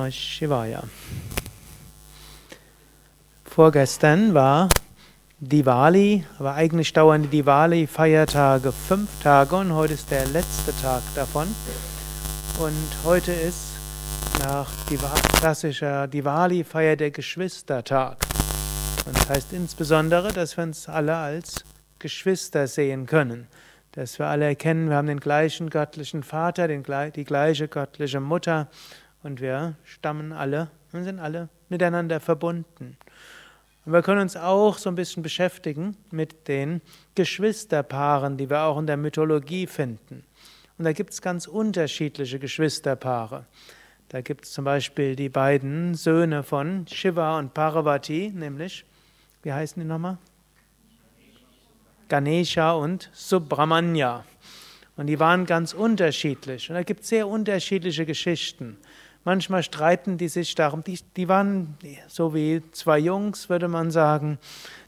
Namah Shivaya. Vorgestern war Diwali, aber eigentlich dauern die Diwali-Feiertage fünf Tage und heute ist der letzte Tag davon. Und heute ist nach klassischer Diwali-Feier der Geschwistertag. Und das heißt insbesondere, dass wir uns alle als Geschwister sehen können. Dass wir alle erkennen, wir haben den gleichen göttlichen Vater, den, die gleiche göttliche Mutter und wir stammen alle und sind alle miteinander verbunden. Und wir können uns auch so ein bisschen beschäftigen mit den Geschwisterpaaren, die wir auch in der Mythologie finden. Und da gibt es ganz unterschiedliche Geschwisterpaare. Da gibt es zum Beispiel die beiden Söhne von Shiva und Parvati, nämlich, wie heißen die nochmal? Ganesha und Subramanya. Und die waren ganz unterschiedlich. Und da gibt es sehr unterschiedliche Geschichten. Manchmal streiten die sich darum, die, die waren so wie zwei Jungs, würde man sagen,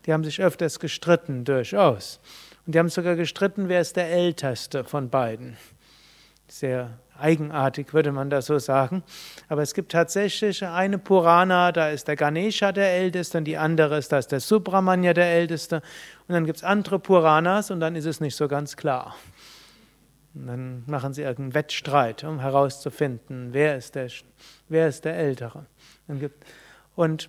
die haben sich öfters gestritten, durchaus. Und die haben sogar gestritten, wer ist der Älteste von beiden. Sehr eigenartig, würde man das so sagen. Aber es gibt tatsächlich eine Purana, da ist der Ganesha der Älteste und die andere ist, da ist der Subramanya der Älteste. Und dann gibt es andere Puranas und dann ist es nicht so ganz klar. Dann machen sie irgendeinen Wettstreit, um herauszufinden, wer ist der, wer ist der Ältere. Und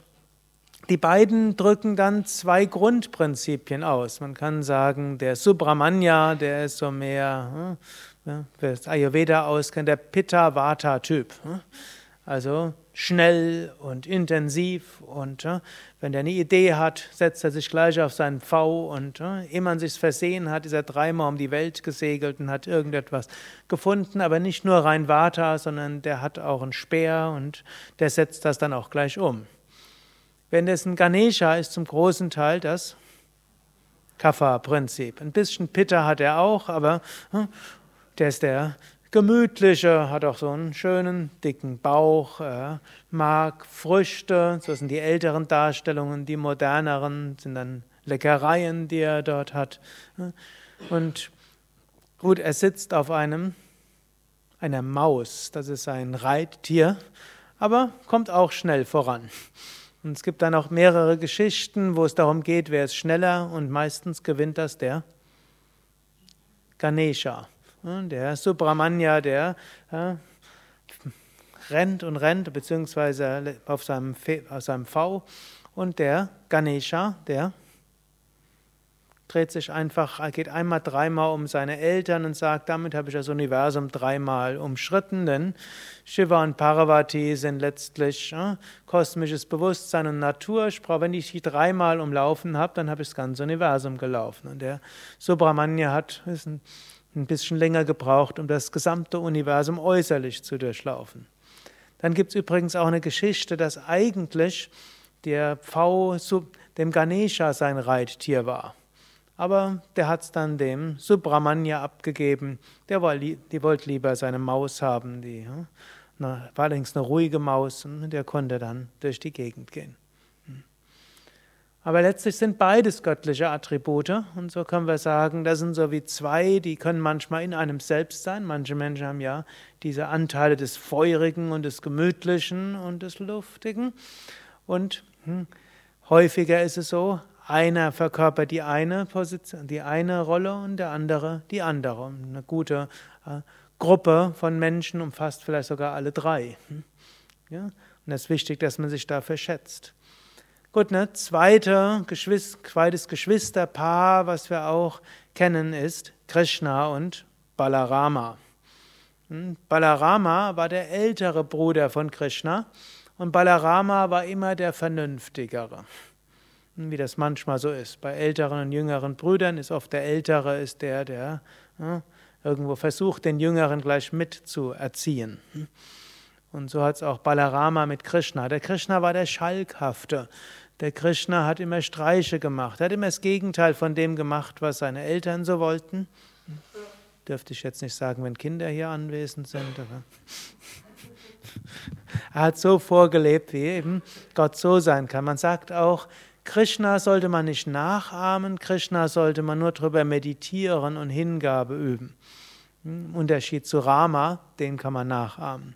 die beiden drücken dann zwei Grundprinzipien aus. Man kann sagen, der Subramanya, der ist so mehr, hm, wer das Ayurveda auskennt, der Pitta-Vata-Typ. Also schnell und intensiv und äh, wenn der eine Idee hat, setzt er sich gleich auf seinen V und äh, ehe man sich's versehen hat, ist er dreimal um die Welt gesegelt und hat irgendetwas gefunden, aber nicht nur rein Vata, sondern der hat auch einen Speer und der setzt das dann auch gleich um. Wenn das ein Ganesha ist zum großen Teil das Kapha-Prinzip. Ein bisschen Pitta hat er auch, aber äh, der ist der gemütliche, hat auch so einen schönen, dicken Bauch, äh, mag Früchte, so sind die älteren Darstellungen, die moderneren sind dann Leckereien, die er dort hat. Und gut, er sitzt auf einem, einer Maus, das ist ein Reittier, aber kommt auch schnell voran. Und es gibt dann auch mehrere Geschichten, wo es darum geht, wer ist schneller und meistens gewinnt das der Ganesha. Der Subramanya, der ja, rennt und rennt, beziehungsweise auf seinem, auf seinem V. Und der Ganesha, der dreht sich einfach, geht einmal, dreimal um seine Eltern und sagt, damit habe ich das Universum dreimal umschritten, denn Shiva und Parvati sind letztlich ja, kosmisches Bewusstsein und Natur. Ich brauche, wenn ich die dreimal umlaufen habe, dann habe ich das ganze Universum gelaufen. Und der Subramanya hat, ist ein ein bisschen länger gebraucht, um das gesamte Universum äußerlich zu durchlaufen. Dann gibt es übrigens auch eine Geschichte, dass eigentlich der Pfau dem Ganesha sein Reittier war. Aber der hat es dann dem Subramanya abgegeben. Der war, die wollte lieber seine Maus haben. Die war allerdings eine ruhige Maus und der konnte dann durch die Gegend gehen. Aber letztlich sind beides göttliche Attribute und so können wir sagen, das sind so wie zwei, die können manchmal in einem selbst sein. Manche Menschen haben ja diese Anteile des Feurigen und des Gemütlichen und des Luftigen. Und hm, häufiger ist es so, einer verkörpert die eine Position, die eine Rolle und der andere die andere. Eine gute äh, Gruppe von Menschen umfasst vielleicht sogar alle drei. Hm? Ja? Und es ist wichtig, dass man sich dafür schätzt. Gut, ne? Zweite, Geschwister, zweites Geschwisterpaar, was wir auch kennen, ist Krishna und Balarama. Hm? Balarama war der ältere Bruder von Krishna und Balarama war immer der Vernünftigere. Hm, wie das manchmal so ist. Bei älteren und jüngeren Brüdern ist oft der Ältere ist der, der ja, irgendwo versucht, den Jüngeren gleich mitzuerziehen. Hm? Und so hat es auch Balarama mit Krishna. Der Krishna war der Schalkhafte. Der Krishna hat immer Streiche gemacht, hat immer das Gegenteil von dem gemacht, was seine Eltern so wollten. Dürfte ich jetzt nicht sagen, wenn Kinder hier anwesend sind. Aber er hat so vorgelebt, wie eben Gott so sein kann. Man sagt auch, Krishna sollte man nicht nachahmen, Krishna sollte man nur darüber meditieren und Hingabe üben. Im Unterschied zu Rama, den kann man nachahmen.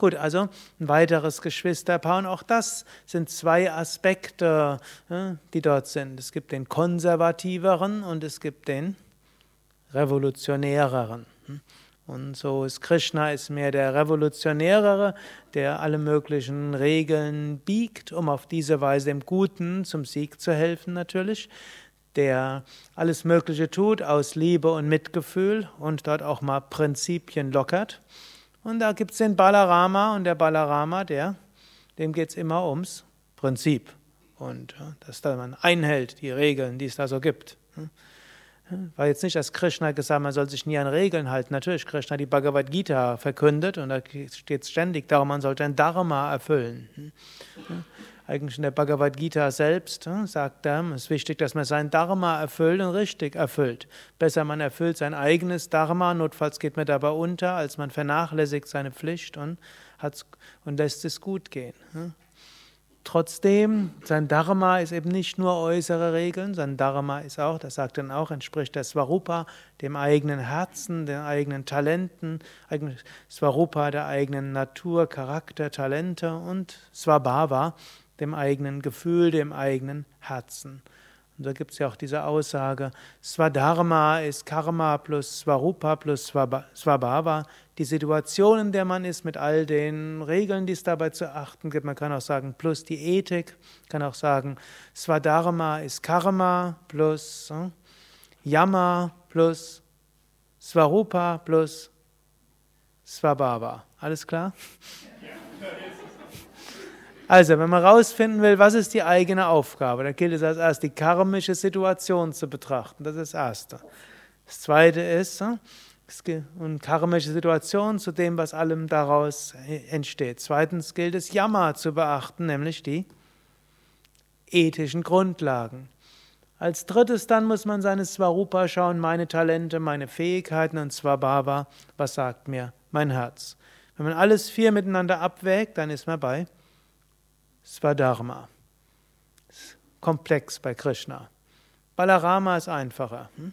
Gut, also ein weiteres Geschwisterpaar und auch das sind zwei Aspekte, die dort sind. Es gibt den konservativeren und es gibt den revolutionäreren. Und so ist Krishna ist mehr der Revolutionärere, der alle möglichen Regeln biegt, um auf diese Weise dem Guten zum Sieg zu helfen natürlich, der alles Mögliche tut aus Liebe und Mitgefühl und dort auch mal Prinzipien lockert. Und da gibt es den Balarama und der Balarama, der, dem geht es immer ums Prinzip. Und dass da man einhält, die Regeln, die es da so gibt. War jetzt nicht, dass Krishna gesagt hat, man soll sich nie an Regeln halten. Natürlich, Krishna die Bhagavad Gita verkündet und da steht ständig darum, man sollte ein Dharma erfüllen. Eigentlich in der Bhagavad Gita selbst sagt er, es ist wichtig, dass man sein Dharma erfüllt und richtig erfüllt. Besser man erfüllt sein eigenes Dharma, notfalls geht man dabei unter, als man vernachlässigt seine Pflicht und, und lässt es gut gehen. Trotzdem, sein Dharma ist eben nicht nur äußere Regeln, sein Dharma ist auch, das sagt dann auch, entspricht der Svarupa, dem eigenen Herzen, den eigenen Talenten, Svarupa der eigenen Natur, Charakter, Talente und Svabhava, dem eigenen Gefühl, dem eigenen Herzen. Und da gibt es ja auch diese Aussage, Swadharma ist Karma plus Swarupa plus Swabhava, die Situation, in der man ist, mit all den Regeln, die es dabei zu achten gibt. Man kann auch sagen, plus die Ethik, kann auch sagen, Swadharma ist Karma plus hm, Yama plus Swarupa plus Swabhava. Alles klar? Also, wenn man herausfinden will, was ist die eigene Aufgabe, dann gilt es als erstes, die karmische Situation zu betrachten. Das ist das Erste. Das Zweite ist, eine hm, karmische Situation zu dem, was allem daraus entsteht. Zweitens gilt es, Yama zu beachten, nämlich die ethischen Grundlagen. Als drittes dann muss man seine Svarupa schauen, meine Talente, meine Fähigkeiten und Swabhava, was sagt mir mein Herz. Wenn man alles vier miteinander abwägt, dann ist man bei Swadharma. Komplex bei Krishna. Balarama ist einfacher. Hm?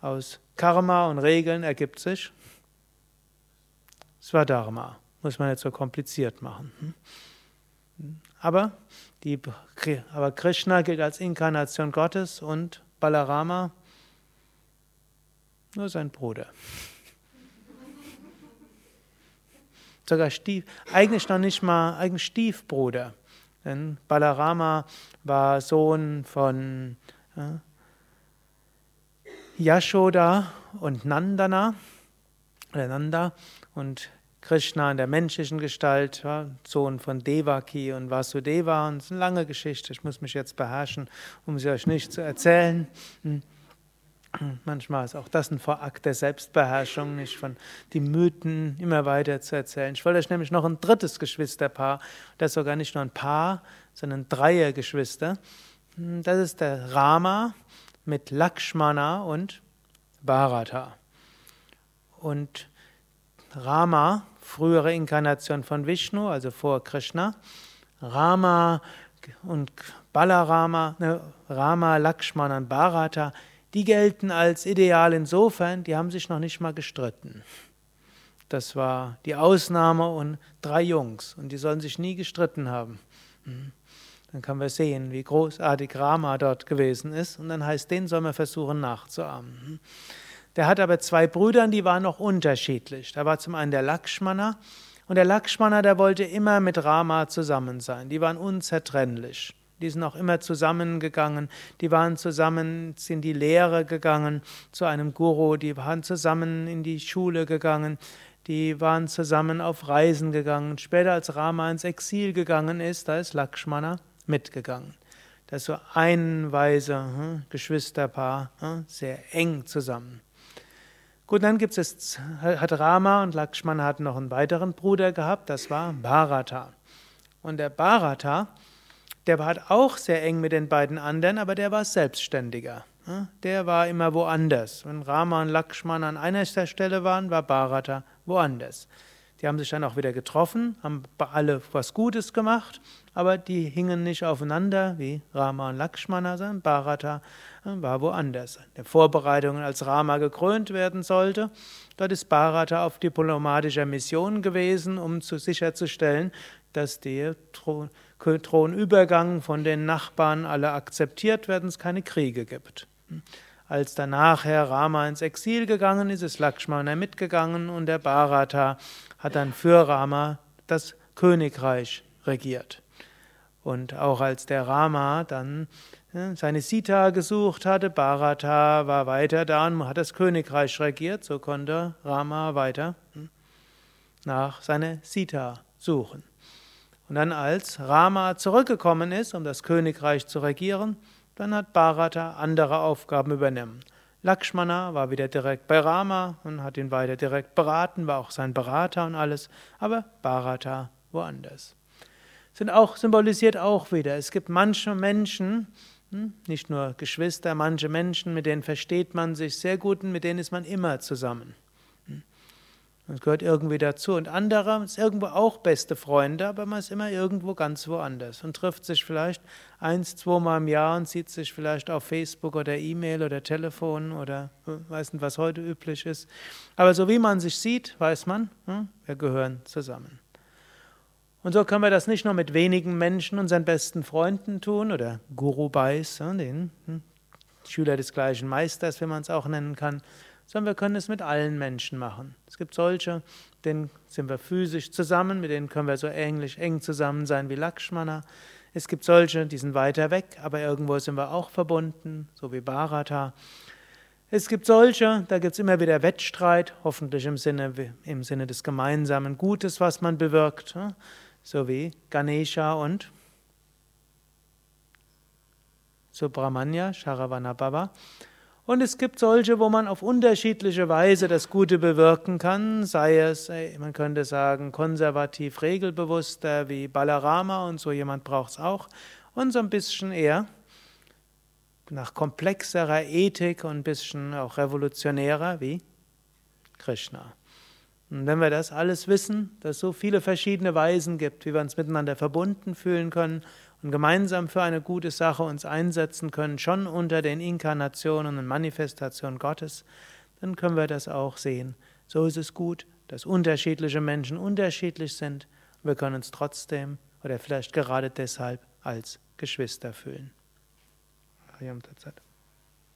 Aus Karma und Regeln ergibt sich Swadharma. Muss man nicht so kompliziert machen. Hm? Aber, die, aber Krishna gilt als Inkarnation Gottes und Balarama nur sein Bruder. Sogar Stief, eigentlich noch nicht mal, eigentlich Stiefbruder. Denn Balarama war Sohn von äh, Yashoda und Nandana, oder Nanda, und Krishna in der menschlichen Gestalt, ja, Sohn von Devaki und Vasudeva. Und es ist eine lange Geschichte, ich muss mich jetzt beherrschen, um sie euch nicht zu erzählen. Hm. Manchmal ist auch das ein Vorakt der Selbstbeherrschung, nicht von die Mythen immer weiter zu erzählen. Ich wollte euch nämlich noch ein drittes Geschwisterpaar, das ist sogar nicht nur ein Paar, sondern Dreiergeschwister. Das ist der Rama mit Lakshmana und Bharata. Und Rama, frühere Inkarnation von Vishnu, also vor Krishna, Rama und Balarama, ne, Rama, Lakshmana und Bharata, die gelten als ideal insofern, die haben sich noch nicht mal gestritten. Das war die Ausnahme und drei Jungs und die sollen sich nie gestritten haben. Hm. Dann können wir sehen, wie großartig Rama dort gewesen ist und dann heißt, den soll man versuchen nachzuahmen. Hm. Der hat aber zwei Brüder, die waren noch unterschiedlich. Da war zum einen der Lakshmana und der Lakshmana, der wollte immer mit Rama zusammen sein. Die waren unzertrennlich. Die sind auch immer zusammengegangen. Die waren zusammen in die Lehre gegangen zu einem Guru. Die waren zusammen in die Schule gegangen. Die waren zusammen auf Reisen gegangen. Später, als Rama ins Exil gegangen ist, da ist Lakshmana mitgegangen. Das ist so ein Weise hm, Geschwisterpaar, hm, sehr eng zusammen. Gut, dann gibt es, hat Rama und Lakshmana hatten noch einen weiteren Bruder gehabt, das war Bharata. Und der Bharata, der war auch sehr eng mit den beiden anderen, aber der war selbstständiger. Der war immer woanders. Wenn Rama und Lakshman an einer Stelle waren, war Bharata woanders. Die haben sich dann auch wieder getroffen, haben alle was Gutes gemacht, aber die hingen nicht aufeinander wie Rama und Lakshmana, sondern Bharata war woanders. Der Vorbereitung, als Rama gekrönt werden sollte, dort ist Bharata auf diplomatischer Mission gewesen, um zu sicherzustellen, dass der Thronübergang von den Nachbarn alle akzeptiert werden, es keine Kriege gibt. Als danach Herr Rama ins Exil gegangen ist, ist Lakshmana mitgegangen und der Bharata hat dann für Rama das Königreich regiert. Und auch als der Rama dann seine Sita gesucht hatte, Bharata war weiter da und hat das Königreich regiert, so konnte Rama weiter hm, nach seiner Sita suchen. Und dann als Rama zurückgekommen ist, um das Königreich zu regieren, dann hat Bharata andere Aufgaben übernommen. Lakshmana war wieder direkt bei Rama und hat ihn weiter direkt beraten, war auch sein Berater und alles, aber Bharata woanders. Sind auch, symbolisiert auch wieder, es gibt manche Menschen, hm, nicht nur Geschwister, manche Menschen, mit denen versteht man sich sehr gut und mit denen ist man immer zusammen. Das gehört irgendwie dazu. Und andere ist irgendwo auch beste Freunde, aber man ist immer irgendwo ganz woanders und trifft sich vielleicht eins, zweimal im Jahr und sieht sich vielleicht auf Facebook oder E-Mail oder Telefon oder äh, weiß nicht, was heute üblich ist. Aber so wie man sich sieht, weiß man, hm, wir gehören zusammen. Und so können wir das nicht nur mit wenigen Menschen, unseren besten Freunden tun oder Guru Bais, den hm, Schüler des gleichen Meisters, wie man es auch nennen kann, sondern wir können es mit allen Menschen machen. Es gibt solche, denen sind wir physisch zusammen, mit denen können wir so ähnlich eng zusammen sein wie Lakshmana. Es gibt solche, die sind weiter weg, aber irgendwo sind wir auch verbunden, so wie Bharata. Es gibt solche, da gibt es immer wieder Wettstreit, hoffentlich im Sinne, im Sinne des gemeinsamen Gutes, was man bewirkt, so wie Ganesha und Subramanya, Sharavana Baba. Und es gibt solche, wo man auf unterschiedliche Weise das Gute bewirken kann, sei es, man könnte sagen, konservativ regelbewusster wie Balarama und so jemand braucht es auch, und so ein bisschen eher nach komplexerer Ethik und ein bisschen auch revolutionärer wie Krishna. Und wenn wir das alles wissen, dass es so viele verschiedene Weisen gibt, wie wir uns miteinander verbunden fühlen können und gemeinsam für eine gute Sache uns einsetzen können, schon unter den Inkarnationen und Manifestationen Gottes, dann können wir das auch sehen. So ist es gut, dass unterschiedliche Menschen unterschiedlich sind. Wir können uns trotzdem oder vielleicht gerade deshalb als Geschwister fühlen. Ariam Tatsat.